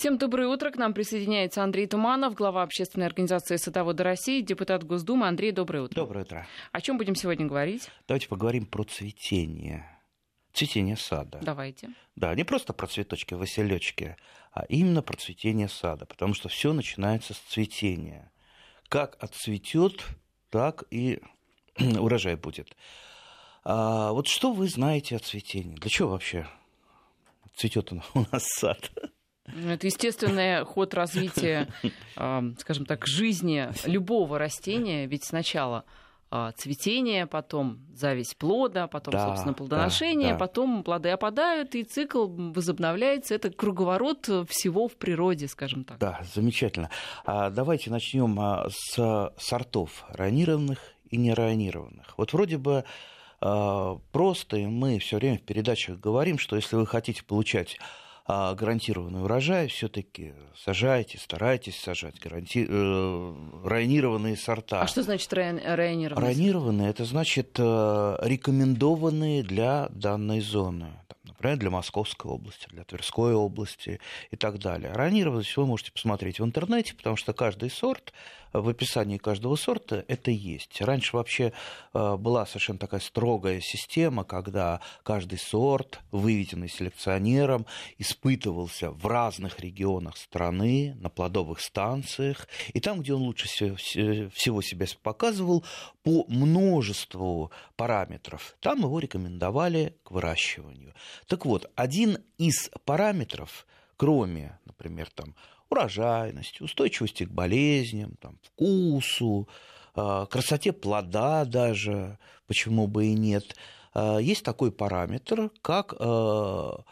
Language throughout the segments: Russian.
Всем доброе утро. К нам присоединяется Андрей Туманов, глава общественной организации «Садоводы России», депутат Госдумы. Андрей, доброе утро. Доброе утро. О чем будем сегодня говорить? Давайте поговорим про цветение. Цветение сада. Давайте. Да, не просто про цветочки, василечки, а именно про цветение сада, потому что все начинается с цветения. Как отцветет, так и урожай будет. А вот что вы знаете о цветении? Для чего вообще цветет у нас сад? Ну, это естественный ход развития, скажем так, жизни любого растения. Ведь сначала а, цветение, потом зависть плода, потом, да, собственно, плодоношение, да, да. потом плоды опадают, и цикл возобновляется. Это круговорот всего в природе, скажем так. Да, замечательно. А давайте начнем а, с сортов ранированных и неранированных. Вот вроде бы просто, и мы все время в передачах говорим, что если вы хотите получать гарантированный урожай, все-таки сажайте, старайтесь сажать гаранти... э, районированные сорта. А что значит районированные? Районированные это значит э, рекомендованные для данной зоны например, для Московской области, для Тверской области и так далее. Ранировать вы можете посмотреть в интернете, потому что каждый сорт, в описании каждого сорта это есть. Раньше вообще э, была совершенно такая строгая система, когда каждый сорт, выведенный селекционером, испытывался в разных регионах страны, на плодовых станциях, и там, где он лучше всего себя показывал, по множеству параметров, там его рекомендовали к выращиванию. Так вот, один из параметров, кроме, например, там, урожайности, устойчивости к болезням, там, вкусу, а, красоте плода даже, почему бы и нет, а, есть такой параметр, как а,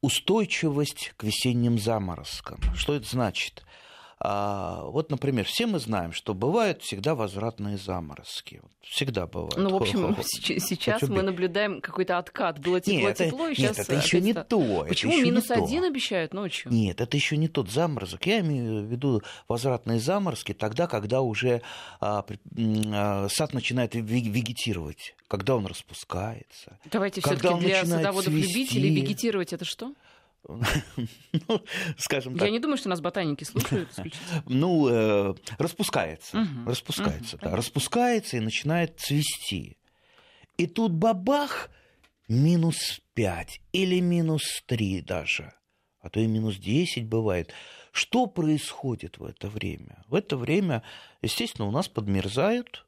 устойчивость к весенним заморозкам. Что это значит? А, вот, например, все мы знаем, что бывают всегда возвратные заморозки. Всегда бывают. Ну, в общем, сейчас мы наблюдаем какой-то откат. Было тепло-тепло, и сейчас... Нет, это еще не то. Почему минус один обещают ночью? Нет, это еще не тот заморозок. Я имею в виду возвратные заморозки тогда, когда уже а, а, сад начинает вегетировать, когда он распускается. Давайте все-таки для садоводов-любителей вегетировать это что? ну, скажем так. Я не думаю, что нас ботаники слушают. ну, э, распускается. Распускается, да. Распускается и начинает цвести. И тут бабах, минус 5 или минус 3 даже, а то и минус 10 бывает. Что происходит в это время? В это время, естественно, у нас подмерзают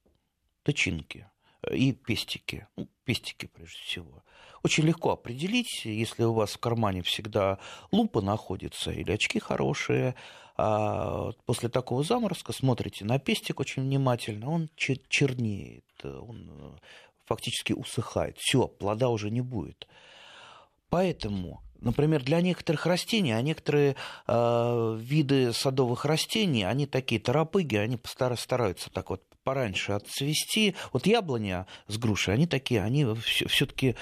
тычинки и пестики. Ну, пестики, прежде всего. Очень легко определить, если у вас в кармане всегда лупа находится или очки хорошие, а после такого заморозка смотрите на пестик очень внимательно, он чернеет, он э, фактически усыхает. Все, плода уже не будет. Поэтому Например, для некоторых растений, а некоторые э, виды садовых растений, они такие торопыги, они стараются так вот пораньше отцвести. Вот яблоня с грушей, они такие, они все-таки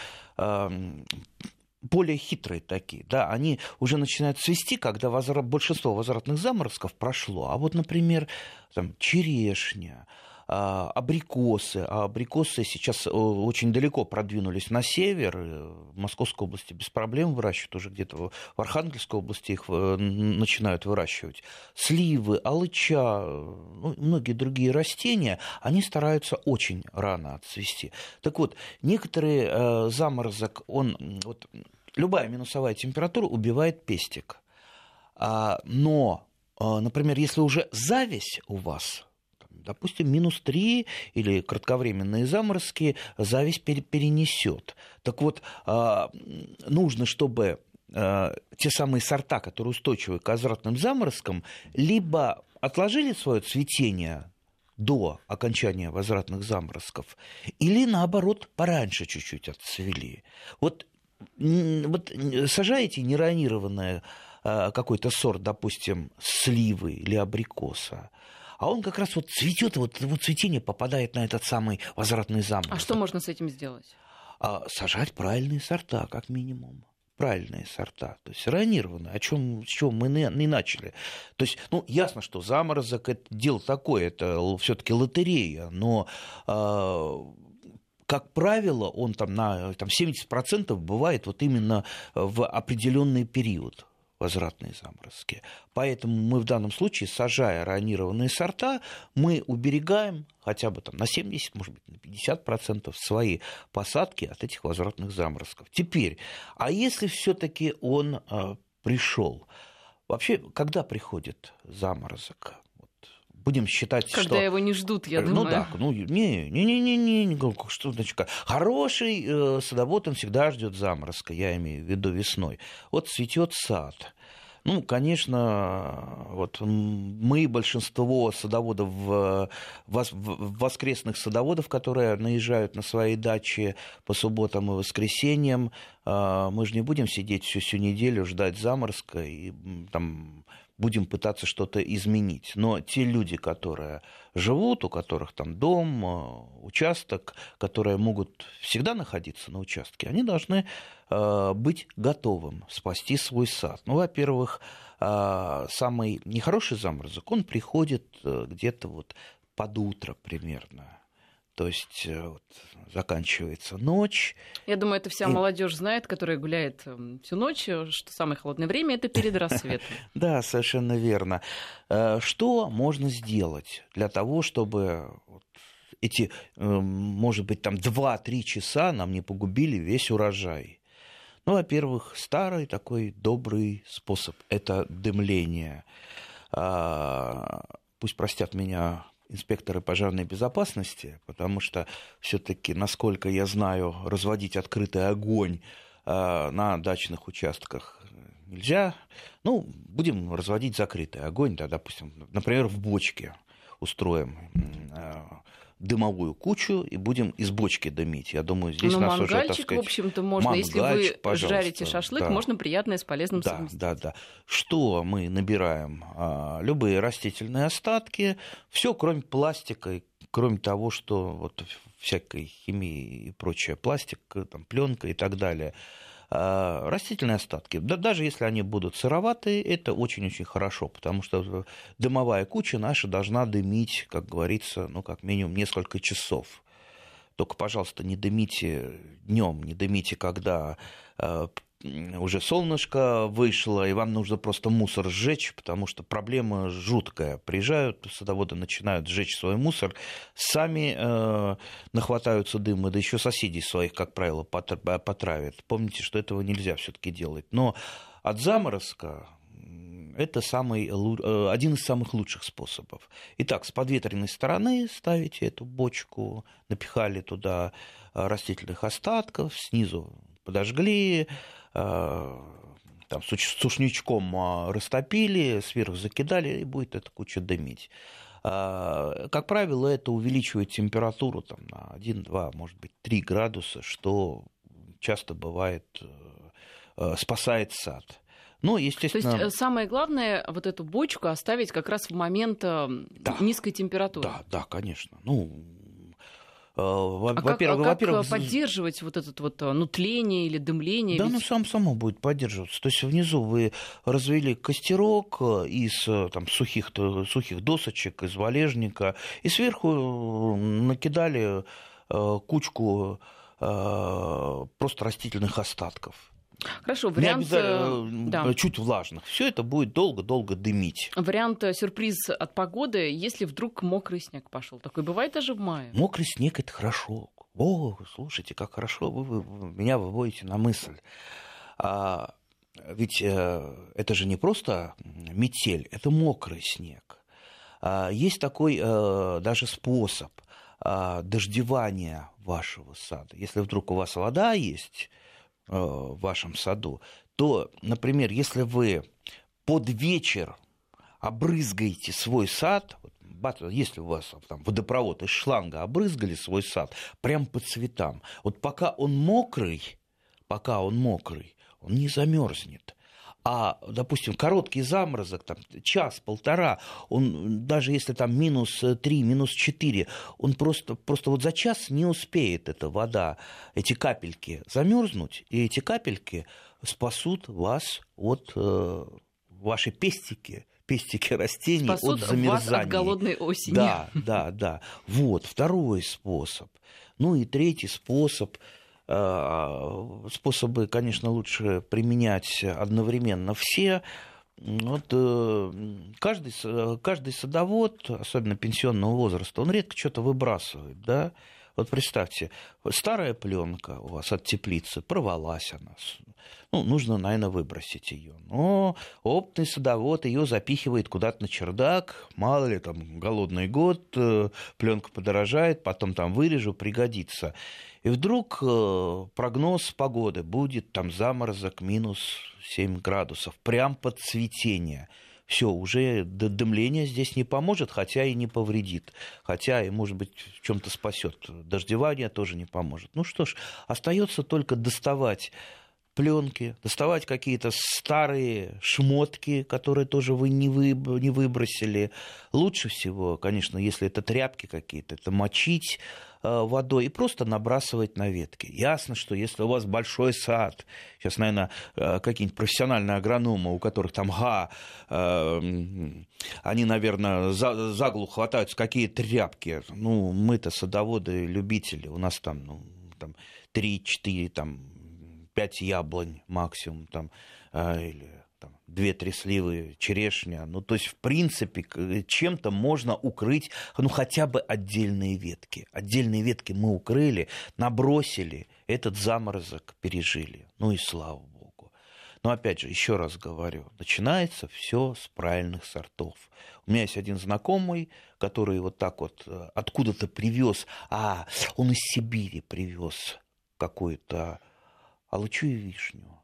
более хитрые такие, да, они уже начинают цвести, когда возврат, большинство возвратных заморозков прошло. А вот, например, там, черешня, абрикосы. А абрикосы сейчас э, очень далеко продвинулись на север. Э, в Московской области без проблем выращивают. Уже где-то в Архангельской области их э, начинают выращивать. Сливы, алыча, ну, многие другие растения, они стараются очень рано отцвести. Так вот, некоторые заморозок, он, вот, любая минусовая температура убивает пестик. А, но, например, если уже зависть у вас допустим, минус 3 или кратковременные заморозки зависть перенесет. Так вот, а, нужно, чтобы а, те самые сорта, которые устойчивы к возвратным заморозкам, либо отложили свое цветение до окончания возвратных заморозков, или наоборот, пораньше чуть-чуть отцвели. Вот, вот сажаете неронированное а, какой-то сорт, допустим, сливы или абрикоса, а он как раз вот цветет, вот его цветение попадает на этот самый возвратный замок. А что можно с этим сделать? А, сажать правильные сорта, как минимум правильные сорта, то есть ранированные, о чем, с чего мы не начали. То есть, ну, ясно, что заморозок это дело такое, это все-таки лотерея, но э, как правило, он там на там, 70% бывает вот именно в определенный период возвратные заморозки. Поэтому мы в данном случае, сажая ранированные сорта, мы уберегаем хотя бы там, на 70, может быть, на 50% свои посадки от этих возвратных заморозков. Теперь, а если все-таки он э, пришел? Вообще, когда приходит заморозок? Будем считать, Когда что... Когда его не ждут, я ну, думаю. Ну да, ну не, не, не, не, не, не что значит Хороший э, садовод, он всегда ждет заморозка, я имею в виду весной. Вот цветет сад. Ну, конечно, вот мы, большинство садоводов, воскресных садоводов, которые наезжают на свои дачи по субботам и воскресеньям, э, мы же не будем сидеть всю, всю неделю, ждать заморозка и там будем пытаться что-то изменить. Но те люди, которые живут, у которых там дом, э, участок, которые могут всегда находиться на участке, они должны э, быть готовым спасти свой сад. Ну, во-первых, э, самый нехороший заморозок, он приходит где-то вот под утро примерно то есть э, вот, заканчивается ночь. Я думаю, это вся и... молодежь знает, которая гуляет эм, всю ночь, э, что самое холодное время это перед рассветом. Да, совершенно верно. Э, что можно сделать для того, чтобы эти, может быть, там 2-3 часа нам не погубили весь урожай? Ну, во-первых, старый такой добрый способ – это дымление. А, пусть простят меня инспекторы пожарной безопасности, потому что все-таки, насколько я знаю, разводить открытый огонь а, на дачных участках нельзя. Ну, будем разводить закрытый огонь, да, допустим, например, в бочке устроим а, дымовую кучу и будем из бочки дымить. Я думаю, здесь Но нас мангальчик, уже, так сказать, в общем-то, можно. Если вы жарите шашлык, да. можно приятное с полезным да, совместить. Да, да, Что мы набираем? А, любые растительные остатки, все кроме пластика, кроме того, что вот всякой химии и прочее, пластик, там, пленка и так далее – растительные остатки. Да, даже если они будут сыроватые, это очень-очень хорошо, потому что дымовая куча наша должна дымить, как говорится, ну, как минимум несколько часов. Только, пожалуйста, не дымите днем, не дымите, когда а, уже солнышко вышло, и вам нужно просто мусор сжечь, потому что проблема жуткая. Приезжают садоводы, начинают сжечь свой мусор, сами э, нахватаются дыма, да еще соседей своих, как правило, потравят. Помните, что этого нельзя все-таки делать. Но от заморозка это самый, э, один из самых лучших способов. Итак, с подветренной стороны ставите эту бочку, напихали туда растительных остатков, снизу подожгли, Э, там, сушничком а, растопили, сверху закидали, и будет эта куча дымить. А, как правило, это увеличивает температуру там, на 1, 2, может быть, 3 градуса, что часто бывает, э, э, спасает сад. Ну, естественно... То есть самое главное вот эту бочку оставить как раз в момент да, низкой температуры. Да, да, конечно. Ну, Э, во-первых, а как, а как поддерживать вот это вот э, ну, тление или дымление? Да, ведь... оно сам само будет поддерживаться. То есть внизу вы развели костерок э, из там, сухих, сухих досочек, из валежника, и сверху накидали кучку просто растительных остатков. Хорошо, вариант... Не э, да. чуть влажных. Все это будет долго-долго дымить. Вариант э, сюрприз от погоды, если вдруг мокрый снег пошел. Такой бывает даже в мае. Мокрый снег это хорошо. О, слушайте, как хорошо вы, вы, вы меня выводите на мысль. А, ведь э, это же не просто метель, это мокрый снег. А, есть такой э, даже способ э, дождевания вашего сада. Если вдруг у вас вода есть, в вашем саду, то, например, если вы под вечер обрызгаете свой сад, если у вас там водопровод из шланга обрызгали свой сад, прям по цветам, вот пока он мокрый, пока он мокрый, он не замерзнет а, допустим, короткий заморозок, там, час-полтора, он, даже если там минус 3, минус 4, он просто, просто вот за час не успеет эта вода, эти капельки замерзнуть, и эти капельки спасут вас от э, вашей пестики, пестики растений Спасут от замерзания. Вас от голодной осени. Да, да, да. Вот, второй способ. Ну и третий способ – способы, конечно, лучше применять одновременно все. Вот э, каждый, каждый садовод, особенно пенсионного возраста, он редко что-то выбрасывает, да. Вот представьте, старая пленка у вас от теплицы, порвалась она. Ну, нужно, наверное, выбросить ее. Но опытный садовод ее запихивает куда-то на чердак. Мало ли, там, голодный год, э, пленка подорожает, потом там вырежу, пригодится. И вдруг э, прогноз погоды будет там заморозок минус 7 градусов, прям под цветение. Все, уже дымление здесь не поможет, хотя и не повредит. Хотя и, может быть, в чем-то спасет. Дождевание тоже не поможет. Ну что ж, остается только доставать пленки, доставать какие-то старые шмотки, которые тоже вы не, вы, не выбросили. Лучше всего, конечно, если это тряпки какие-то, это мочить Э, водой и просто набрасывать на ветки. Ясно, что если у вас большой сад, сейчас, наверное, э, какие-нибудь профессиональные агрономы, у которых там га, э, они, наверное, за, за голову хватаются, какие тряпки. Ну, мы-то садоводы, любители, у нас там, ну, там 3-4, там 5 яблонь максимум, там, или две-три сливы, черешня. Ну, то есть, в принципе, чем-то можно укрыть, ну, хотя бы отдельные ветки. Отдельные ветки мы укрыли, набросили, этот заморозок пережили. Ну и слава богу. Но опять же, еще раз говорю, начинается все с правильных сортов. У меня есть один знакомый, который вот так вот э, откуда-то привез, а он из Сибири привез какую-то алычу и вишню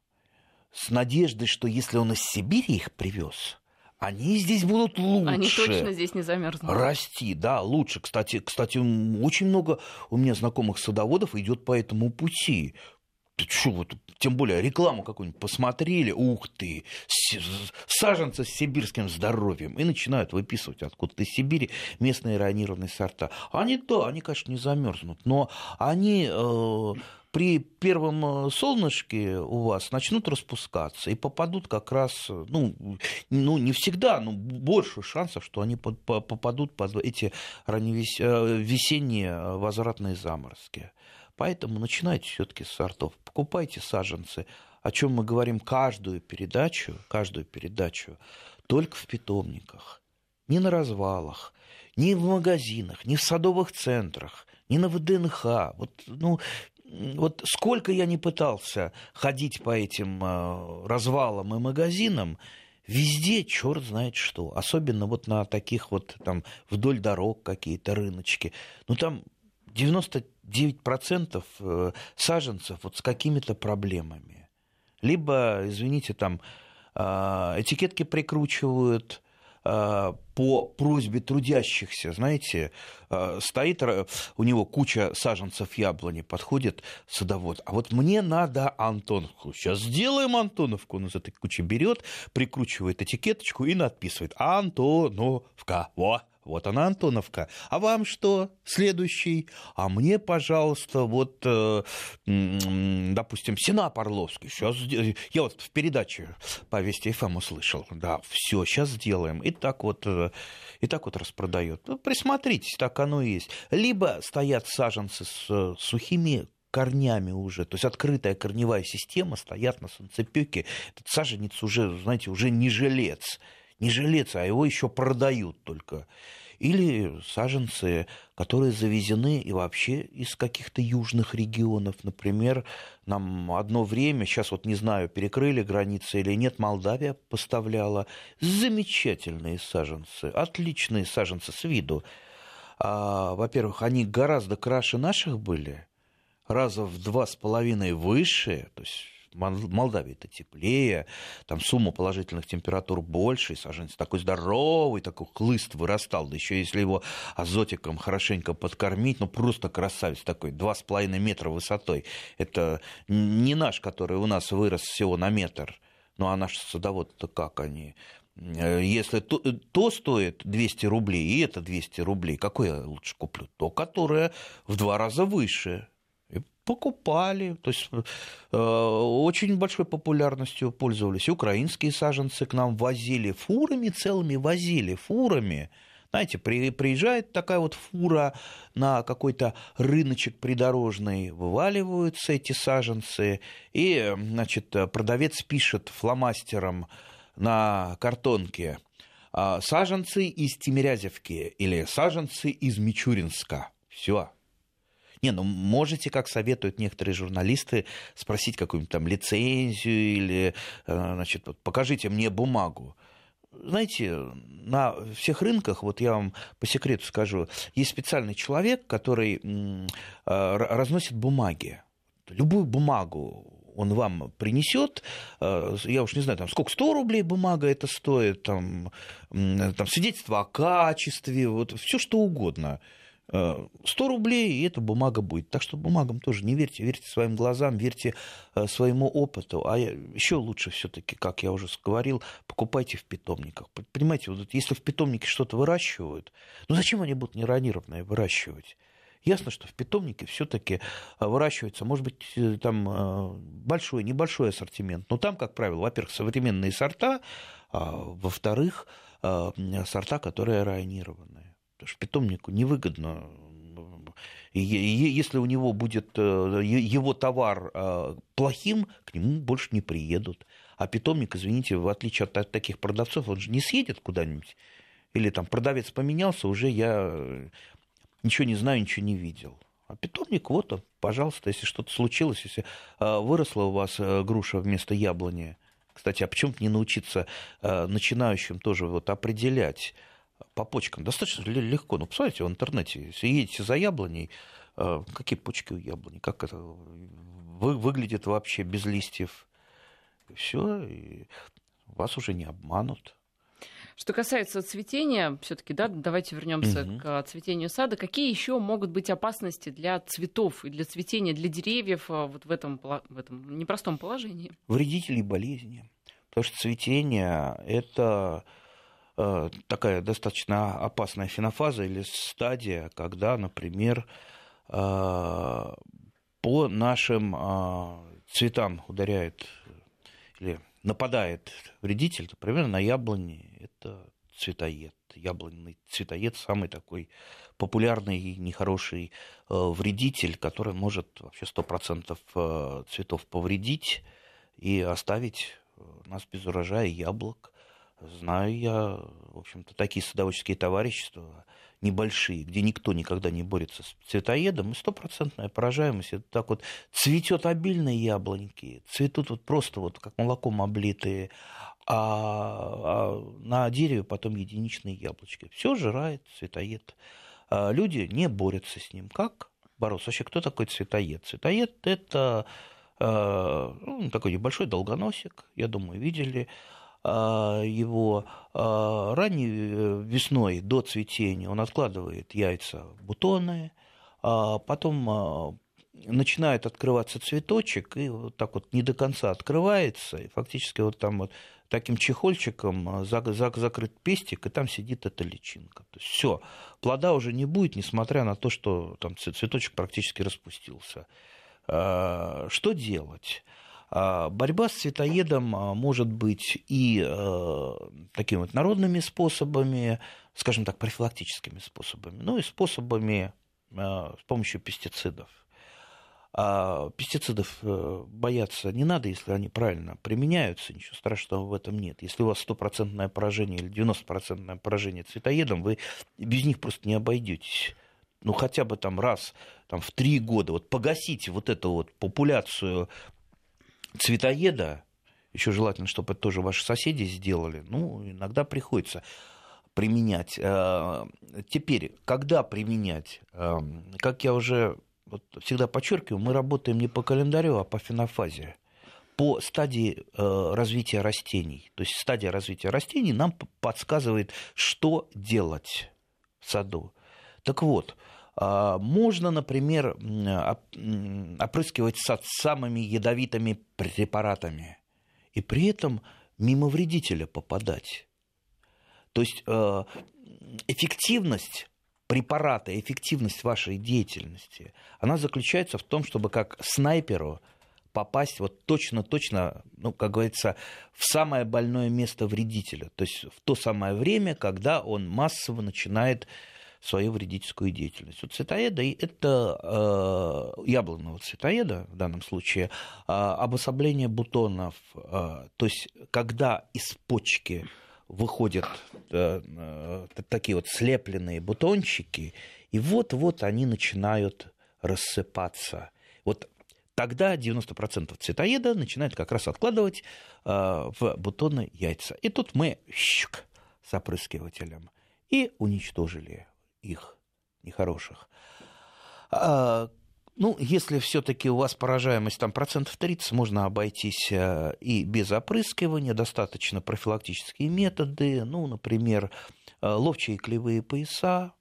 с надеждой, что если он из Сибири их привез, они здесь будут лучше. Они точно здесь не замерзнут. Расти, да, лучше. Кстати, кстати, очень много у меня знакомых садоводов идет по этому пути. Ты что, вот, тем более рекламу какую-нибудь посмотрели, ух ты, саженцы с сибирским здоровьем, и начинают выписывать откуда-то из Сибири местные ионированные сорта. Они, да, они, конечно, не замерзнут, но они э, при первом э, солнышке у вас начнут распускаться и попадут как раз, ну, ну не всегда, но больше шансов, что они попадут под эти ранневесенние э, возвратные заморозки. Поэтому начинайте все-таки с сортов, покупайте саженцы, о чем мы говорим каждую передачу, каждую передачу, только в питомниках, не на развалах, ни в магазинах, ни в садовых центрах, ни на ВДНХ. Вот, ну, вот сколько я не пытался ходить по этим э, развалам и магазинам, везде черт знает что. Особенно вот на таких вот там вдоль дорог какие-то рыночки. Ну там 99% э, саженцев вот с какими-то проблемами. Либо, извините, там э, этикетки прикручивают, Э, по просьбе трудящихся, знаете, стоит у него куча саженцев яблони, подходит садовод, а вот мне надо Антоновку. Сейчас сделаем Антоновку. Он из этой кучи берет, прикручивает этикеточку и надписывает Антоновка. Во, вот она Антоновка. А вам что? Следующий. А мне, пожалуйста, вот, э, допустим, Сенап Орловский. Сейчас я вот в передаче по Вести ФМ услышал. Да, все, сейчас сделаем. И так вот, э, и так вот распродает. Ну, присмотритесь, так оно и есть. Либо стоят саженцы с э, сухими корнями уже, то есть открытая корневая система, стоят на солнцепеке, этот саженец уже, знаете, уже не жилец, не жилец, а его еще продают только. Или саженцы, которые завезены и вообще из каких-то южных регионов. Например, нам одно время, сейчас вот не знаю, перекрыли границы или нет, Молдавия поставляла замечательные саженцы, отличные саженцы с виду. А, во-первых, они гораздо краше наших были, раза в два с половиной выше, то есть Молдавии это теплее, там сумма положительных температур больше, и саженец такой здоровый, такой хлыст вырастал, да еще если его азотиком хорошенько подкормить, ну просто красавец такой, два с половиной метра высотой. Это не наш, который у нас вырос всего на метр, ну а наш садовод-то как они? Э, если то, то стоит 200 рублей, и это 200 рублей, какое я лучше куплю? То, которое в два раза выше покупали, то есть э, очень большой популярностью пользовались. Украинские саженцы к нам возили, фурами целыми возили, фурами. Знаете, при, приезжает такая вот фура на какой-то рыночек придорожный, вываливаются эти саженцы, и, значит, продавец пишет фломастером на картонке «А, саженцы из Тимирязевки или саженцы из Мичуринска. Все. Не, ну можете, как советуют некоторые журналисты, спросить какую-нибудь там лицензию или, э, значит, покажите мне бумагу знаете, на всех рынках, вот я вам по секрету скажу, есть специальный человек, который э, разносит бумаги. Любую бумагу он вам принесет, э, я уж не знаю, там, сколько, 100 рублей бумага это стоит, там, там свидетельство о качестве, вот все что угодно. 100 э, рублей, и эта бумага будет. Так что бумагам тоже не верьте, верьте своим глазам, верьте э, своему опыту. А еще лучше все-таки, как я уже говорил, покупайте в питомниках. Понимаете, вот если в питомнике что-то выращивают, ну зачем они будут неронированное выращивать? Ясно, что в питомнике все-таки э, выращивается, может быть, там большой, небольшой ассортимент, но там, как правило, во-первых, современные сорта, а во-вторых, сорта, которые районированные. Потому что питомнику невыгодно если у него будет э, его товар э, плохим, к нему больше не приедут. А питомник, извините, в отличие от таких продавцов, он же не съедет куда-нибудь. Или там продавец поменялся, уже я э, ничего не знаю, ничего не видел. А питомник, вот он, пожалуйста, если что-то случилось, если выросла у вас груша вместо яблони. Кстати, а почему не научиться начинающим тоже вот определять, по почкам достаточно легко. Ну, посмотрите в интернете, если едете за яблоней, э, какие почки у яблони, как это выглядит вообще без листьев. Все, вас уже не обманут. Что касается цветения, все-таки, да, давайте вернемся угу. к цветению сада. Какие еще могут быть опасности для цветов и для цветения, для деревьев э, вот в этом, в этом непростом положении? Вредители болезни. Потому что цветение это такая достаточно опасная фенофаза или стадия, когда, например, э, по нашим э, цветам ударяет или нападает вредитель, например, на яблони, это цветоед. Яблонный цветоед самый такой популярный и нехороший вредитель, который может вообще 100% цветов повредить и оставить нас без урожая яблок. Знаю я, в общем-то, такие садоводческие товарищества небольшие, где никто никогда не борется с цветоедом, и стопроцентная поражаемость. Это так вот цветет обильные яблоньки, цветут вот просто вот как молоком облитые, а, а на дереве потом единичные яблочки. Все жирает цветоед. А люди не борются с ним. Как бороться? Вообще, кто такой цветоед? Цветоед – это э, ну, такой небольшой долгоносик, я думаю, видели, его а, ранней э, весной до цветения он откладывает яйца бутоны, а потом начинает открываться цветочек, и вот так вот не до конца открывается, и фактически вот там вот таким чехольчиком закрыт пестик, и там сидит эта личинка. Все, плода уже не будет, несмотря на то, что там цветочек практически распустился. Что делать? А, борьба с цветоедом а, может быть и э, такими вот народными способами, скажем так, профилактическими способами, ну и способами э, с помощью пестицидов. А пестицидов э, бояться не надо, если они правильно применяются, ничего страшного в этом нет. Если у вас стопроцентное поражение или 90% поражение цветоедом, вы без них просто не обойдетесь ну хотя бы там раз там, в три года, вот погасите вот эту вот популяцию цветоеда, еще желательно, чтобы это тоже ваши соседи сделали, ну, иногда приходится применять. Э, теперь, когда применять? Э, как я уже вот всегда подчеркиваю, мы работаем не по календарю, а по фенофазе по стадии э, развития растений. То есть стадия развития растений нам подсказывает, что делать в саду. Так вот, можно, например, опрыскивать самыми ядовитыми препаратами и при этом мимо вредителя попадать. То есть э, эффективность препарата, эффективность вашей деятельности, она заключается в том, чтобы как снайперу попасть вот точно-точно, ну, как говорится, в самое больное место вредителя, то есть в то самое время, когда он массово начинает свою вредительскую деятельность. У цветоеда это э, яблонного цветоеда в данном случае э, обособление бутонов, э, то есть когда из почки выходят э, э, такие вот слепленные бутончики, и вот-вот они начинают рассыпаться. Вот тогда 90% цветоеда начинают как раз откладывать э, в бутоны яйца. И тут мы щук, с опрыскивателем и уничтожили их нехороших. А, ну, если все-таки у вас поражаемость там процентов 30, можно обойтись э, и без опрыскивания, достаточно профилактические методы, ну, например, э, ловчие клевые пояса,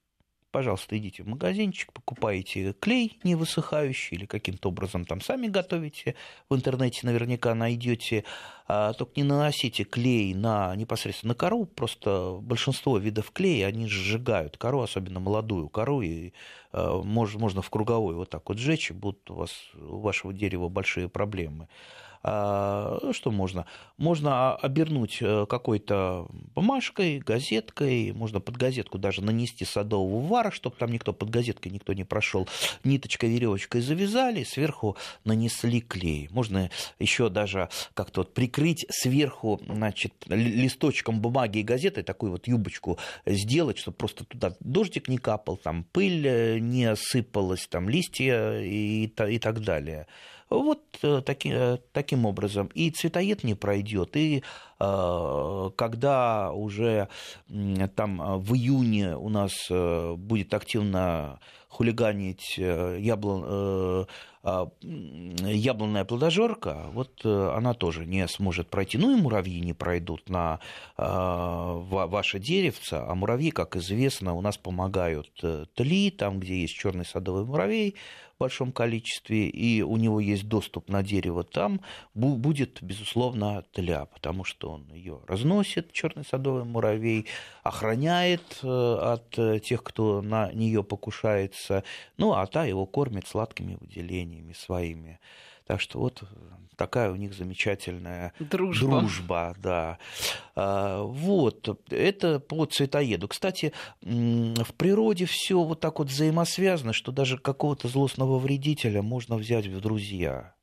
пожалуйста, идите в магазинчик, покупаете клей не высыхающий или каким-то образом там сами готовите, в интернете наверняка найдете, а, только не наносите клей на непосредственно на кору, просто большинство видов клея, они сжигают кору, особенно молодую кору, и а, можно в круговой вот так вот сжечь, и будут у вас у вашего дерева большие проблемы. А, что можно? Можно обернуть э, какой-то бумажкой, газеткой, можно под газетку даже нанести садового вара, чтобы там никто под газеткой никто не прошел. Ниточкой, веревочкой завязали, сверху нанесли клей. Можно еще даже как-то вот прикрыть сверху, значит, листочком бумаги и газеты такую вот юбочку сделать, чтобы просто туда дождик не капал, там пыль э, не сыпалась, там листья и, и так далее. Вот э, таки, э, таким образом. И цветоед не пройдет, и когда уже там в июне у нас будет активно хулиганить яблон, а, яблонная плодожорка, вот она тоже не сможет пройти. Ну и муравьи не пройдут на ваше деревце, а муравьи, как известно, у нас помогают тли, там, где есть черный садовый муравей, большом количестве, и у него есть доступ на дерево, там будет, безусловно, тля, потому что он ее разносит, черный садовый муравей, охраняет э, от э, тех, кто на нее покушается, ну, а та его кормит сладкими выделениями своими. Так что вот такая у них замечательная дружба, дружба да. А, вот, это по цветоеду. Кстати, в природе все вот так вот взаимосвязано, что даже какого-то злостного вредителя можно взять в друзья.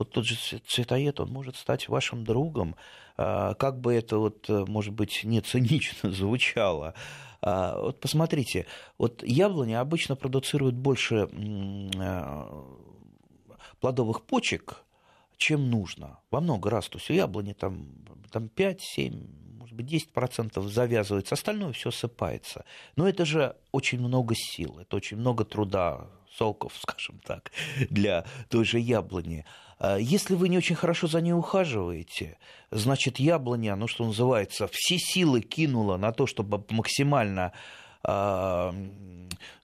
Вот тот же цветоед, он может стать вашим другом, а, как бы это вот, может быть, не цинично звучало. А, вот посмотрите, вот яблони обычно продуцируют больше плодовых почек, чем нужно. Во много раз. То есть у яблони там, там 5-7, может быть, 10% завязывается, остальное все сыпается. Но это же очень много сил, это очень много труда, соков, скажем так, для той же яблони. А если вы не очень хорошо за ней ухаживаете, значит, яблоня, ну, что называется, все силы кинула на то, чтобы максимально а,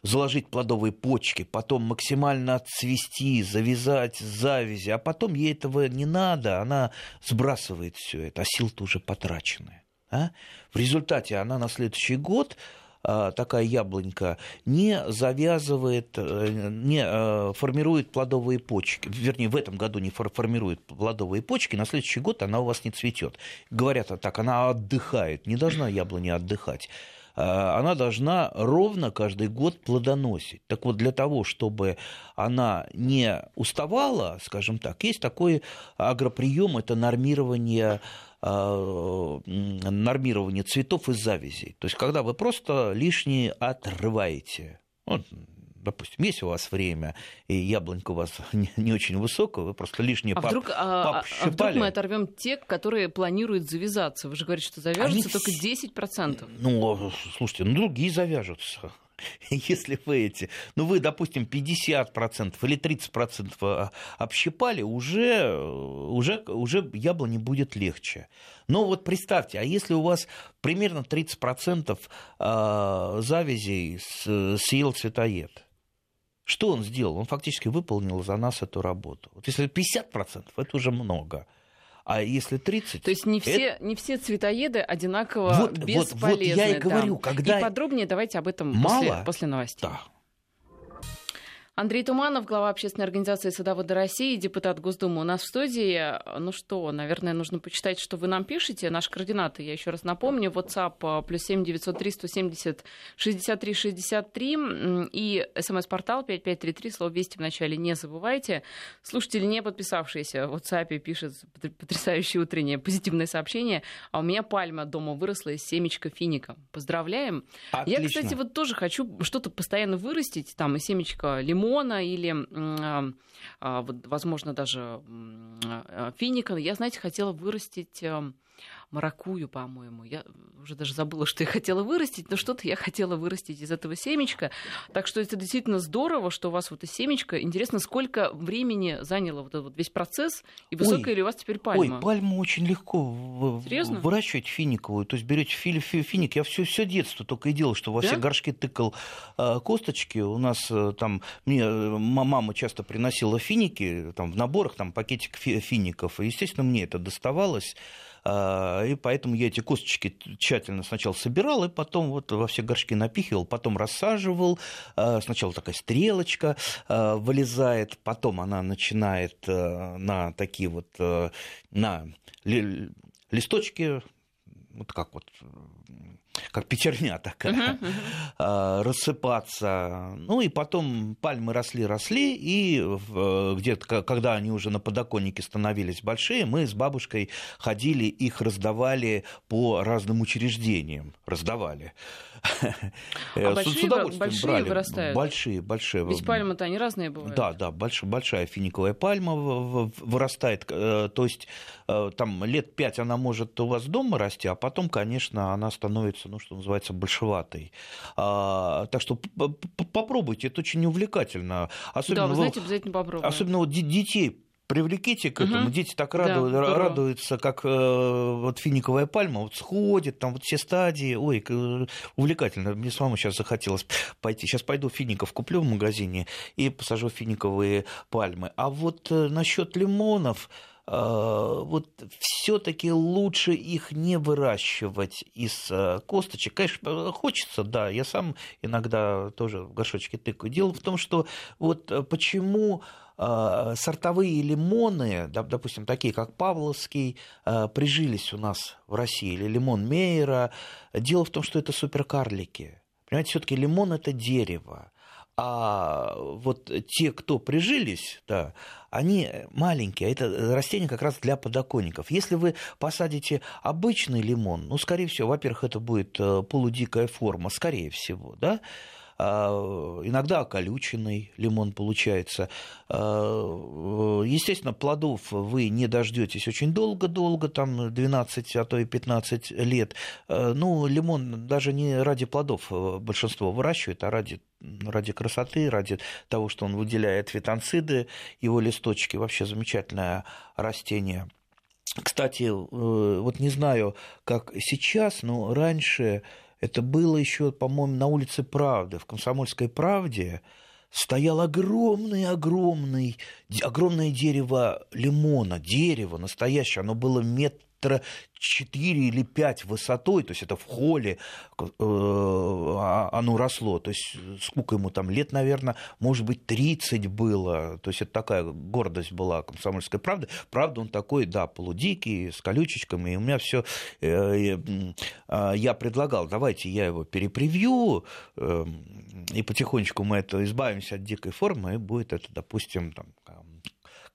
заложить плодовые почки, потом максимально отцвести, завязать завязи, а потом ей этого не надо, она сбрасывает все это, а сил-то уже потрачены. А? В результате она на следующий год такая яблонька не завязывает, э, не э, формирует плодовые почки. Вернее, в этом году не формирует плодовые почки, на следующий год она у вас не цветет. Говорят так, она отдыхает. Не должна яблоня отдыхать. Э, она должна ровно каждый год плодоносить. Так вот, для того, чтобы она не уставала, скажем так, есть такой агроприем, это нормирование э, нормирование цветов и завязей. То есть, когда вы просто лишние отрываете. Вот, допустим, есть у вас время, и яблонька у вас не, не очень высокая, вы просто лишнее а пап, вдруг, а, а вдруг мы оторвем те, которые планируют завязаться? Вы же говорите, что завяжутся Они... только 10%. Ну, слушайте, ну другие завяжутся. Если вы эти, ну вы, допустим, 50% или 30% а, общипали, уже, уже, уже яблоне будет легче. Но вот представьте, а если у вас примерно 30% а, завязей съел цветоед, что он сделал? Он фактически выполнил за нас эту работу. Вот если 50%, это уже много. А если 30... То есть не все, это... не все цветоеды одинаково вот, бесполезны. Вот, вот я и говорю, да. когда... И подробнее давайте об этом Мало? После, после новостей. Да. Андрей Туманов, глава общественной организации «Садоводы России», депутат Госдумы у нас в студии. Ну что, наверное, нужно почитать, что вы нам пишете. Наши координаты, я еще раз напомню, WhatsApp а, плюс семь девятьсот три сто семьдесят шестьдесят три шестьдесят три и смс-портал пять пять три три, слово «Вести» вначале не забывайте. Слушатели, не подписавшиеся в WhatsApp, пишет потрясающее утреннее позитивное сообщение. А у меня пальма дома выросла из семечка финика. Поздравляем. Отлично. Я, кстати, вот тоже хочу что-то постоянно вырастить, там и семечко лимона, лимона или, а, а, возможно, даже а, финика. Я, знаете, хотела вырастить маракую, по-моему. Я уже даже забыла, что я хотела вырастить, но что-то я хотела вырастить из этого семечка. Так что это действительно здорово, что у вас вот и семечко. Интересно, сколько времени заняло вот этот вот весь процесс, и высокая ой, ли у вас теперь пальма? Ой, пальму очень легко Серьезно? выращивать финиковую. То есть берете фи финик. Я все, все детство только и делал, что во да? все горшки тыкал э, косточки. У нас э, там, мне э, мама часто приносила финики, там в наборах там пакетик фи фиников. И, естественно, мне это доставалось. А, и поэтому я эти косточки тщательно сначала собирал, и потом вот во все горшки напихивал, потом рассаживал. А, сначала такая стрелочка а, вылезает, потом она начинает на такие вот на листочки вот как вот как пятерня такая, uh-huh, uh-huh. рассыпаться. Ну и потом пальмы росли, росли, и где-то, когда они уже на подоконнике становились большие, мы с бабушкой ходили, их раздавали по разным учреждениям, раздавали. А большие, большие брали. вырастают? Большие, большие. Ведь пальмы-то они разные бывают. Да, да, больш, большая финиковая пальма вырастает. Э, то есть э, там лет пять она может у вас дома расти, а потом, конечно, она становится, ну, что называется, большеватой. А, так что попробуйте, это очень увлекательно. Особенно, да, вы знаете, обязательно попробуйте. Особенно вот детей привлеките к этому. Угу. Дети так радуют, да, радуются, как э, вот финиковая пальма, вот сходит, там вот все стадии. Ой, увлекательно. Мне самому сейчас захотелось пойти. Сейчас пойду фиников куплю в магазине и посажу финиковые пальмы. А вот э, насчет лимонов э, вот все-таки лучше их не выращивать из э, косточек. Конечно, хочется, да, я сам иногда тоже в горшочке тыкаю. Дело в том, что вот почему Э, сортовые лимоны, допустим, такие как Павловский, э, прижились у нас в России, или лимон Мейера. Дело в том, что это суперкарлики. Понимаете, все-таки лимон это дерево. А вот те, кто прижились, да, они маленькие, а это растение как раз для подоконников. Если вы посадите обычный лимон, ну, скорее всего, во-первых, это будет э, полудикая форма, скорее всего, да, иногда околюченный лимон получается. А, естественно, плодов вы не дождетесь очень долго-долго, там 12, а то и 15 лет. А, ну, лимон даже не ради плодов большинство выращивает, а ради ради красоты, ради того, что он выделяет фитонциды, его листочки, вообще замечательное растение. Кстати, э, вот не знаю, как сейчас, но раньше это было еще, по-моему, на улице Правды, в Комсомольской правде стоял огромный, огромный, огромное дерево лимона, дерево настоящее, оно было метр метра 4 или 5 высотой, то есть это в холле э, а, оно росло. То есть сколько ему там лет, наверное, может быть, 30 было. То есть это такая гордость была комсомольской правды. Правда, он такой, да, полудикий, с колючечками. И у меня все э, а, я предлагал, давайте я его перепревью, эм, и потихонечку мы это избавимся от дикой формы, и будет это, допустим, там,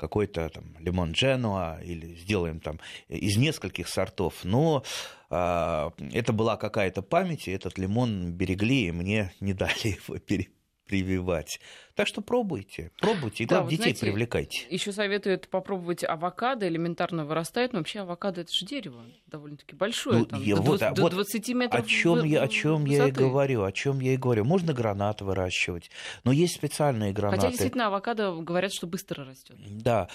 какой-то там лимон Дженуа или сделаем там из нескольких сортов, но э, это была какая-то память, и этот лимон берегли, и мне не дали его переписать прививать. Так что пробуйте, пробуйте, и да, вот детей знаете, привлекайте. Еще советуют попробовать авокадо, элементарно вырастает, но вообще авокадо это же дерево довольно-таки большое, ну, там, я, до, вот, 20, до 20 метров. О чем я, о чем я и говорю, о чем я и говорю. Можно гранат выращивать, но есть специальные гранаты. Хотя действительно авокадо говорят, что быстро растет. Да,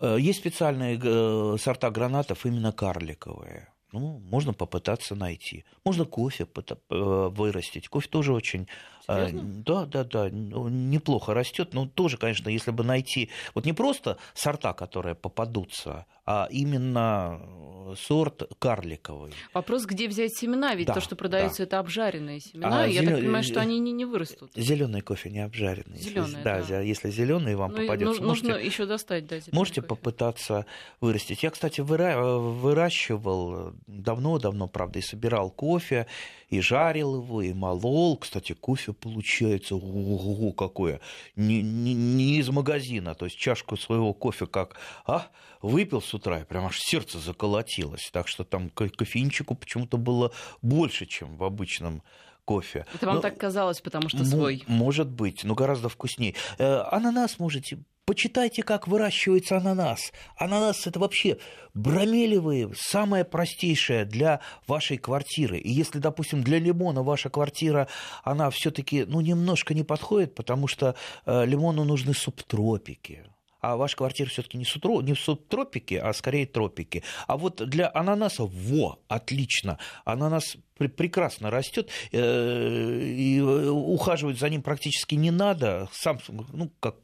э, есть специальные э, сорта гранатов именно карликовые ну, можно попытаться найти. Можно кофе э, вырастить. Кофе тоже очень... Э, Серьезно? Да, да, да, ну, неплохо растет. Но тоже, конечно, если бы найти... Вот не просто сорта, которые попадутся, а именно э, сорт карликовый. Вопрос, где взять семена, ведь да, то, что продается, да. это обжаренные семена. А я зелё... так понимаю, что они не, не вырастут. Зеленый кофе не обжаренный. Зеленый, да, да. Если зеленый вам ну, попадется, ну, можете, нужно еще достать, да. Можете кофе. попытаться вырастить. Я, кстати, выра... выращивал давно-давно, правда, и собирал кофе, и жарил его, и молол. Кстати, кофе получается, ого, какое, не, не, не из магазина, то есть чашку своего кофе как, а, выпил с утра, и прям аж сердце заколотилось. Так что там кофеинчику почему-то было больше, чем в обычном кофе. Это вам но, так казалось, потому что свой? Может быть, но гораздо вкуснее. Э, ананас можете Почитайте, как выращивается ананас. Ананас – это вообще бромелевые, самое простейшее для вашей квартиры. И если, допустим, для лимона ваша квартира, она все таки ну, немножко не подходит, потому что э, лимону нужны субтропики а ваша квартира все-таки не, сутро, не в субтропике, а скорее тропике. А вот для ананаса, во, отлично. Ананас прекрасно растет, э, и ухаживать за ним практически не надо. Сам, ну, как,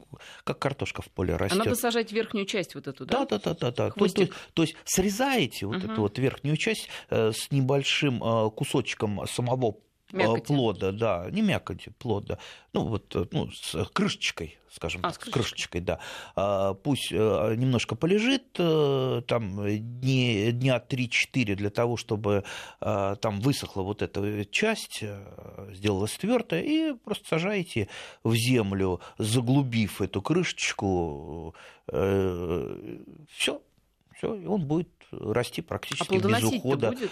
как картошка в поле растет. А надо сажать верхнюю часть вот эту, да? Да, да, да, да. То, то, то есть срезаете вот угу. эту вот верхнюю часть э, с небольшим э, кусочком самого Мякоти. плода, да, не мякоти, плода, ну вот, э, ну, с крышечкой, скажем а, так, с крышечкой, крышечкой да. А, пусть э, немножко полежит, э, там дни, дня 3-4 для того, чтобы там высохла вот эта часть, сделалась твердая, и просто сажаете в землю, заглубив эту крышечку, все, все, и он будет расти практически а без ухода. Будет?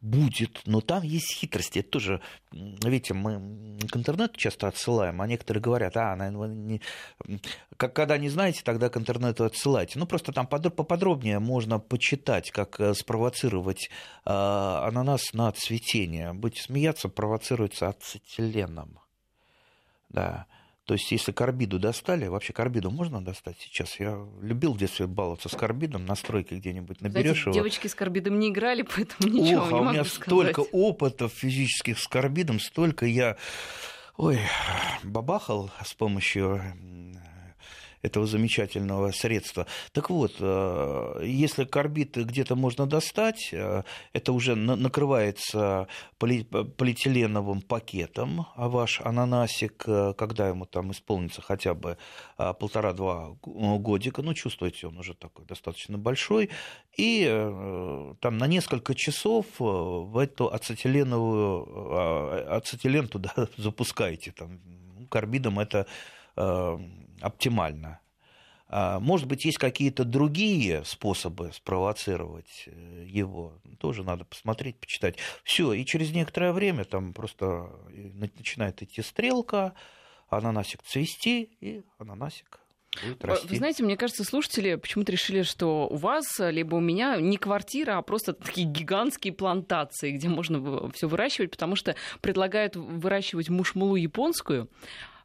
Будет, но там есть хитрости. Это тоже, видите, мы к интернету часто отсылаем, а некоторые говорят, а, не... как, когда не знаете, тогда к интернету отсылайте. Ну, просто там поподробнее можно почитать, как э, спровоцировать э, ананас на цветение. Будете смеяться, провоцируется ацетиленом. Да. То есть, если карбиду достали, вообще карбиду можно достать сейчас? Я любил в детстве баловаться с карбидом на стройке где-нибудь наберешь его. Девочки с карбидом не играли, поэтому ничего Ох, не а могу у меня сказать. столько опытов физических с карбидом, столько я ой, бабахал с помощью этого замечательного средства. Так вот, э, если карбид где-то можно достать, э, это уже накрывается полиэтиленовым пакетом, а ваш ананасик, э, когда ему там исполнится хотя бы полтора-два годика, ну, чувствуете, он уже такой достаточно большой, и там на несколько часов в эту ацетиленовую, ацетилен туда запускаете, там, карбидом это оптимально. А, может быть, есть какие-то другие способы спровоцировать э, его. Тоже надо посмотреть, почитать. Все, и через некоторое время там просто э, начинает идти стрелка, ананасик цвести, и ананасик будет расти. Вы знаете, мне кажется, слушатели почему-то решили, что у вас, либо у меня не квартира, а просто такие гигантские плантации, где можно все выращивать, потому что предлагают выращивать мушмулу японскую,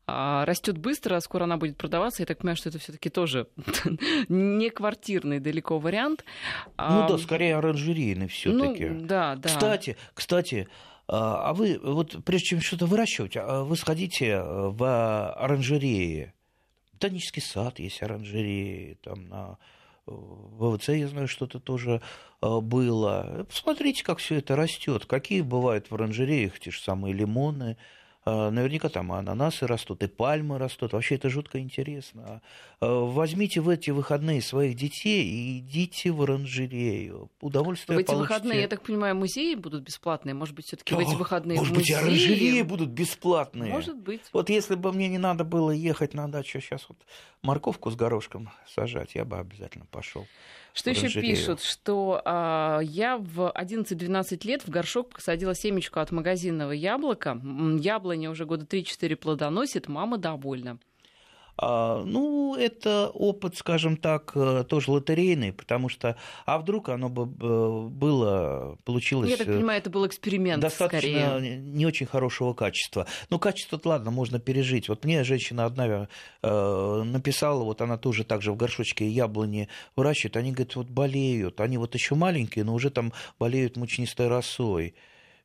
растет быстро, скоро она будет продаваться. Я так понимаю, что это все-таки тоже не квартирный далеко вариант. Ну да, скорее оранжерейный все-таки. Ну, да, да. Кстати, кстати, а, а вы вот прежде чем что-то выращивать, а вы сходите в оранжереи. Ботанический сад есть оранжереи, там на ВВЦ, я знаю, что-то тоже было. Посмотрите, как все это растет. Какие бывают в оранжереях те же самые лимоны, а, наверняка там ананасы растут, и пальмы растут. Вообще это жутко интересно. А, возьмите в эти выходные своих детей и идите в оранжерею. Удовольствие В эти получите. выходные, я так понимаю, музеи будут бесплатные? Может быть, все таки в эти выходные Может музеи... быть, оранжереи будут бесплатные? Может быть. Вот если бы мне не надо было ехать на дачу сейчас вот морковку с горошком сажать, я бы обязательно пошел. Что еще пишут, что а, я в 11-12 лет в горшок посадила семечку от магазинного яблока. Яблоня уже года 3-4 плодоносит, мама довольна. А, ну, это опыт, скажем так, э, тоже лотерейный, потому что, а вдруг оно бы было, получилось... Я так э, понимаю, это был эксперимент достаточно скорее. не очень хорошего качества. Ну, качество ладно, можно пережить. Вот мне женщина одна э, написала, вот она тоже так же в горшочке яблони выращивает, они, говорят, вот болеют, они вот еще маленькие, но уже там болеют мучнистой росой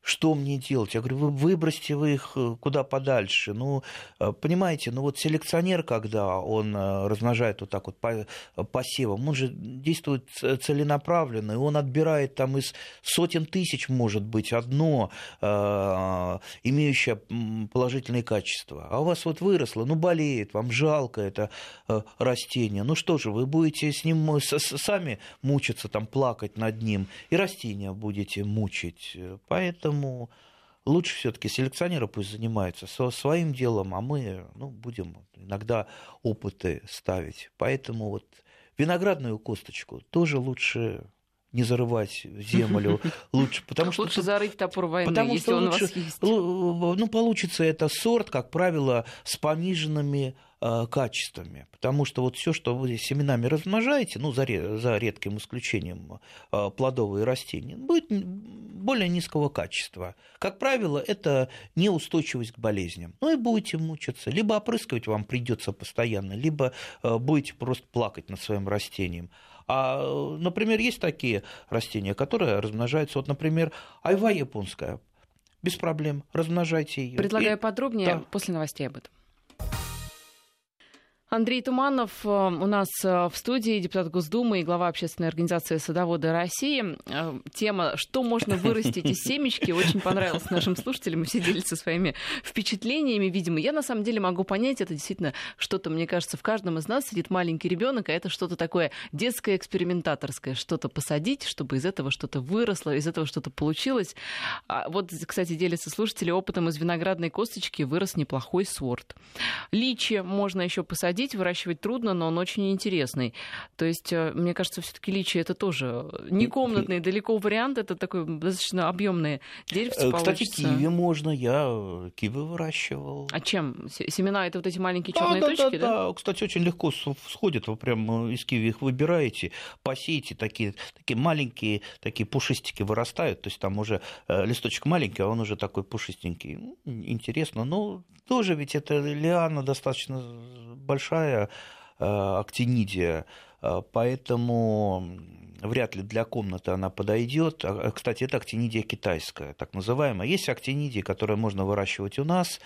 что мне делать? Я говорю, вы выбросьте вы их э, куда подальше. Ну, э, понимаете, ну вот селекционер, когда он э, размножает вот так вот посевом, он же действует целенаправленно, и он отбирает там из сотен тысяч, может быть, одно, имеющее положительные качества. А у вас вот выросло, ну, болеет, вам жалко это растение. Ну что же, вы будете с ним сами мучиться, там, плакать над ним, и растения будете мучить. Поэтому Поэтому лучше все-таки селекционеры пусть занимаются со своим делом, а мы ну, будем иногда опыты ставить. Поэтому вот виноградную косточку тоже лучше не зарывать землю лучше, потому что лучше зарыть топор войны, потому если что он лучше, у вас есть. Ну получится это сорт, как правило, с пониженными качествами. Потому что вот все, что вы семенами размножаете, ну, за, за редким исключением э, плодовые растения, будет более низкого качества. Как правило, это неустойчивость к болезням. Ну и будете мучиться. Либо опрыскивать вам придется постоянно, либо э, будете просто плакать над своим растением. А, например, есть такие растения, которые размножаются. Вот, например, айва японская. Без проблем, размножайте ее. Предлагаю и... подробнее да. после новостей об этом. Андрей Туманов э, у нас э, в студии, депутат Госдумы и глава общественной организации «Садоводы России». Э, тема «Что можно вырастить из семечки» очень понравилась нашим слушателям, и все делятся своими впечатлениями, видимо. Я на самом деле могу понять, это действительно что-то, мне кажется, в каждом из нас сидит маленький ребенок, а это что-то такое детское, экспериментаторское, что-то посадить, чтобы из этого что-то выросло, из этого что-то получилось. А вот, кстати, делятся слушатели опытом из виноградной косточки вырос неплохой сорт. Личи можно еще посадить посадить, выращивать трудно, но он очень интересный. То есть, э, мне кажется, все-таки личи это тоже не комнатный, далеко вариант, это такой достаточно объемное деревце э, Кстати, получится. киви можно, я э, киви выращивал. А чем? Семена это вот эти маленькие черные да, точки, да, да? Да, кстати, очень легко сходит, вы прям из киви их выбираете, посеете, такие, такие маленькие, такие пушистики вырастают, то есть там уже листочек маленький, а он уже такой пушистенький. Интересно, но тоже ведь это лиана достаточно большая э, актинидия, э, поэтому вряд ли для комнаты она подойдет. А, кстати, это актинидия китайская, так называемая. Есть актинидия, которую можно выращивать у нас,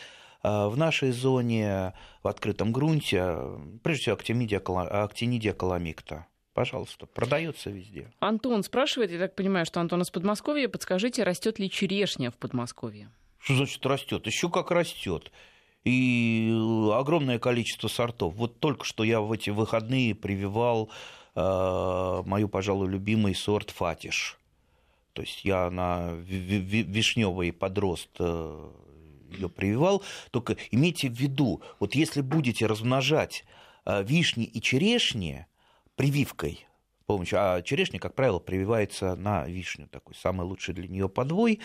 э, в нашей зоне, в открытом грунте, прежде всего актинидия, актинидия коломикта. Пожалуйста, продается везде. Антон спрашивает, я так понимаю, что Антон из Подмосковья. Подскажите, растет ли черешня в Подмосковье? Что значит растет? Еще как растет и огромное количество сортов. Вот только что я в эти выходные прививал э, мою, пожалуй, любимый сорт фатиш. То есть я на вишневый подрост э, ее прививал. Только имейте в виду, вот если будете размножать э, вишни и черешни прививкой, помощью, а черешня, как правило, прививается на вишню, такой самый лучший для нее подвой.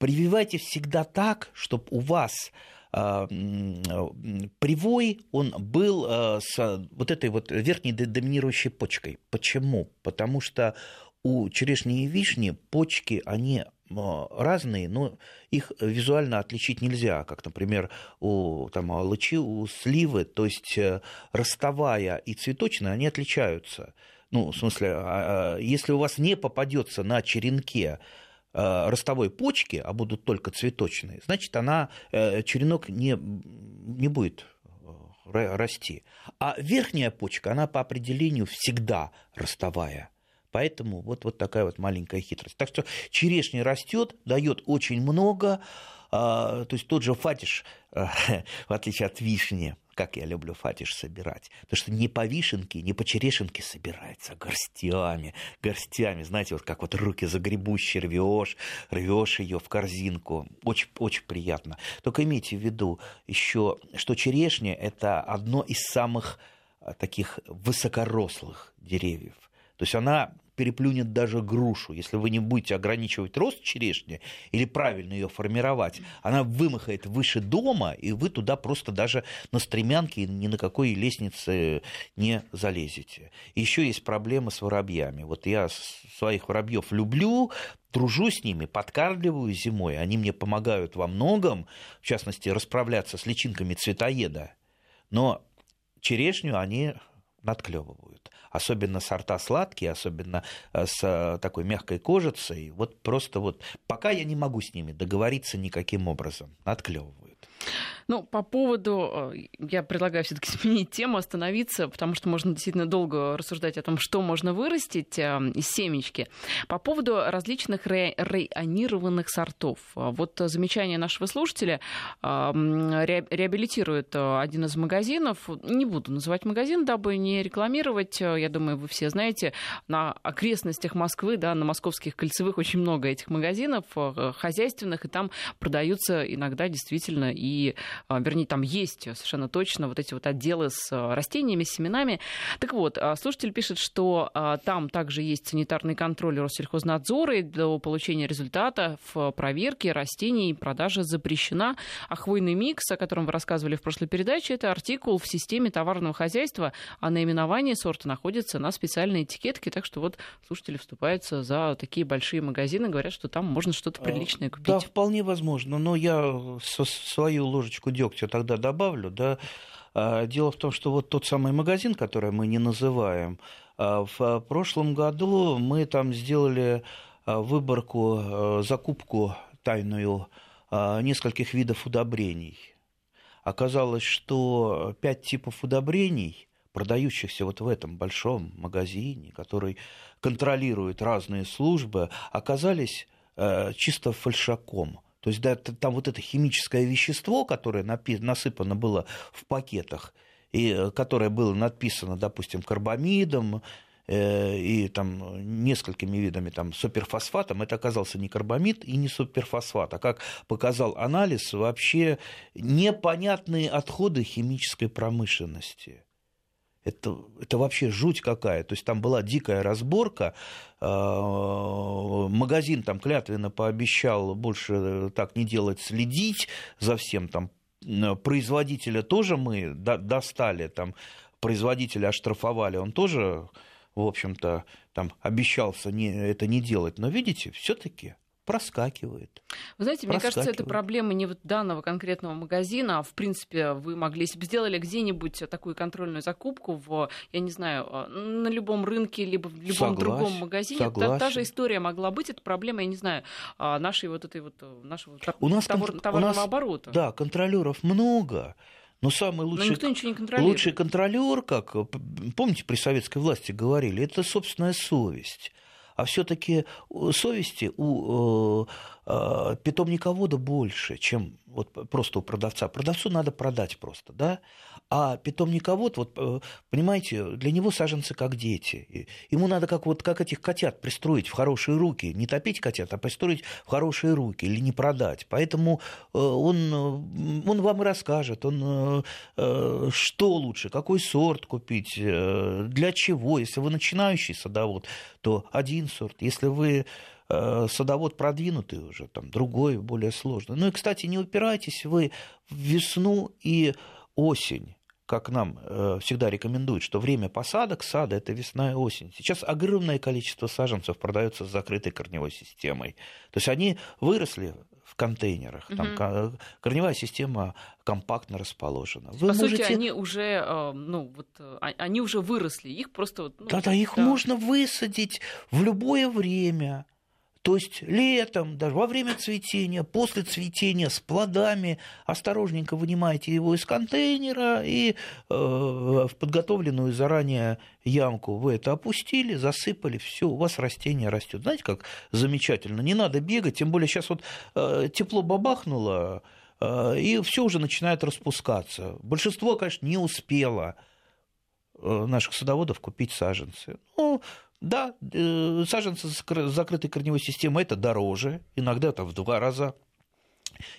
Прививайте всегда так, чтобы у вас а, привой, он был а, с вот этой вот верхней доминирующей почкой. Почему? Потому что у черешни и вишни почки, они а, разные, но их визуально отличить нельзя, как, например, у там, лычи, у сливы, то есть э, ростовая и цветочная, они отличаются. Ну, в смысле, если у вас не попадется на черенке ростовой почки, а будут только цветочные, значит, она, э, черенок не, не будет э, расти. А верхняя почка, она по определению всегда ростовая. Поэтому вот, вот такая вот маленькая хитрость. Так что черешня растет, дает очень много. А, то есть тот же фатиш, в отличие от вишни, как я люблю фатиш собирать. Потому что не по вишенке, не по черешенке собирается, а горстями, горстями. Знаете, вот как вот руки загребущие рвешь, рвешь ее в корзинку. Очень, очень приятно. Только имейте в виду еще, что черешня – это одно из самых а, таких высокорослых деревьев. То есть она переплюнет даже грушу. Если вы не будете ограничивать рост черешни или правильно ее формировать, она вымахает выше дома, и вы туда просто даже на стремянке ни на какой лестнице не залезете. Еще есть проблема с воробьями. Вот я своих воробьев люблю, дружу с ними, подкармливаю зимой, они мне помогают во многом, в частности, расправляться с личинками цветоеда. Но черешню они надклевывают. Особенно сорта сладкие, особенно э, с э, такой мягкой кожицей. Вот просто вот пока я не могу с ними договориться никаким образом. Надклевывают. Ну, по поводу, э, я предлагаю все-таки сменить тему, остановиться, потому что можно действительно долго рассуждать о том, что можно вырастить э, из семечки. По поводу различных ре- рейонированных сортов. Вот замечание нашего слушателя э, ре- реабилитирует один из магазинов. Не буду называть магазин, дабы не рекламировать. Я думаю, вы все знаете, на окрестностях Москвы, да, на московских кольцевых очень много этих магазинов хозяйственных, и там продаются иногда действительно и вернее, там есть совершенно точно вот эти вот отделы с а, растениями, с семенами. Так вот, а, слушатель пишет, что там также есть санитарный контроль Россельхознадзора, и для получения результата в проверке растений продажа запрещена. А хвойный микс, о котором вы рассказывали в прошлой передаче, это артикул в системе товарного хозяйства, а наименование сорта находится на специальной этикетке, так что вот слушатели вступаются за такие большие магазины, говорят, что там можно что-то приличное купить. Да, вполне возможно, но я со свою ложечку ложечку дегтя тогда добавлю, да, а, Дело в том, что вот тот самый магазин, который мы не называем, а, в прошлом году мы там сделали а, выборку, закупку тайную нескольких видов удобрений. Оказалось, что пять типов удобрений, продающихся вот в этом большом магазине, который контролирует разные службы, оказались чисто фальшаком – то есть да, там вот это химическое вещество, которое насыпано было в пакетах, и э, которое было написано, допустим, карбамидом, э, и там несколькими видами там, суперфосфатом, это оказался не карбамид и не суперфосфат, а как показал анализ, вообще непонятные отходы химической промышленности это, это вообще жуть какая. То есть там была дикая разборка. А, магазин там клятвенно пообещал больше так не делать, следить за всем. Там производителя тоже мы достали, там производителя оштрафовали, он тоже, в общем-то, там обещался не, это не делать. Но видите, все-таки проскакивает. Вы знаете, мне кажется, это проблема не вот данного конкретного магазина, а в принципе вы могли, если бы сделали где-нибудь такую контрольную закупку в, я не знаю, э, на любом рынке, либо в любом согласен, другом магазине, та, та же история могла быть. Это проблема, я не знаю, а, нашей вот этой вот э, нашего у нас товар, кон- товарного у нас, оборота. Да, контролеров много. Но самый лучший, Но лучший контролер, как помните, при советской власти говорили, это собственная совесть а все-таки совести у э, э, питомниковода больше, чем вот просто у продавца. Продавцу надо продать просто, да? А питомниковод, вот, э, понимаете, для него саженцы как дети. Ему надо как, вот, как этих котят пристроить в хорошие руки. Не топить котят, а пристроить в хорошие руки или не продать. Поэтому э, он, он вам и расскажет, он, э, что лучше, какой сорт купить, для чего. Если вы начинающий садовод, то один сорт. Если вы садовод продвинутый уже, там другой, более сложный. Ну и, кстати, не упирайтесь вы в весну и осень как нам э, всегда рекомендуют, что время посадок сада – это весна и осень. Сейчас огромное количество саженцев продается с закрытой корневой системой. То есть они выросли в контейнерах. Там угу. корневая система компактно расположена. Вы По можете... сути, они уже, э, ну, вот, а, они уже выросли, их просто... Ну, Да-да, их да. можно высадить в любое время. То есть летом, даже во время цветения, после цветения с плодами осторожненько вынимаете его из контейнера и э, в подготовленную заранее ямку вы это опустили, засыпали, все, у вас растение растет. Знаете, как замечательно. Не надо бегать, тем более сейчас вот э, тепло бабахнуло, э, и все уже начинает распускаться. Большинство, конечно, не успело э, наших садоводов купить саженцы. Ну, да, э, саженцы с закрытой корневой системой это дороже, иногда это в два раза,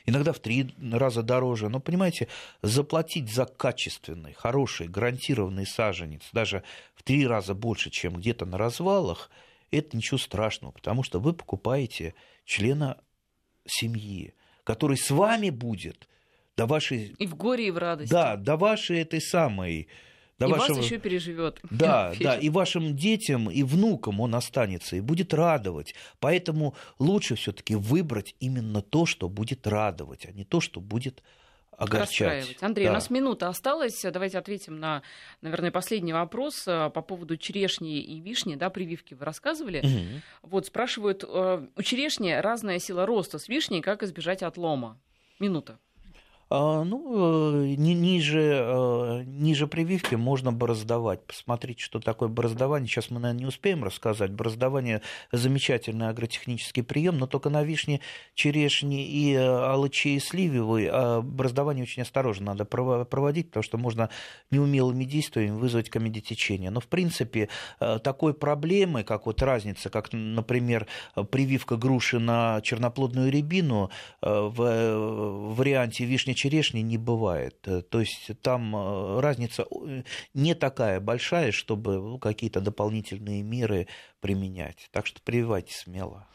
иногда в три раза дороже. Но, понимаете, заплатить за качественный, хороший, гарантированный саженец даже в три раза больше, чем где-то на развалах, это ничего страшного, потому что вы покупаете члена семьи, который с вами будет до вашей... И в горе, и в радости. Да, до вашей этой самой... До и вашего... вас еще переживет. Да, да, и вашим детям, и внукам он останется, и будет радовать. Поэтому лучше все-таки выбрать именно то, что будет радовать, а не то, что будет огорчать. Андрей, да. у нас минута осталась. Давайте ответим на, наверное, последний вопрос э, по поводу черешни и вишни. Да, прививки вы рассказывали. Угу. Вот спрашивают, э, у черешни разная сила роста с вишней, как избежать отлома? Минута. А, ну, э, ниже, э, ниже прививки можно бороздовать. Посмотрите, что такое бороздование. Сейчас мы, наверное, не успеем рассказать. Бороздование – замечательный агротехнический прием, но только на вишне, черешне и э, алычи и сливовой а бороздование очень осторожно надо проводить, потому что можно неумелыми действиями вызвать комедитечение. Но, в принципе, такой проблемы, как вот разница, как, например, прививка груши на черноплодную рябину в варианте вишни черешни не бывает. Э, то есть там э, разница э, не такая большая, чтобы ну, какие-то дополнительные меры применять. Так что прививайте смело.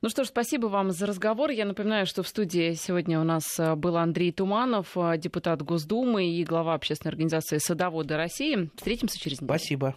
Ну что ж, спасибо вам за разговор. Я напоминаю, что в студии сегодня у нас был Андрей Туманов, депутат Госдумы и глава общественной организации «Садоводы России». Встретимся через неделю. Спасибо.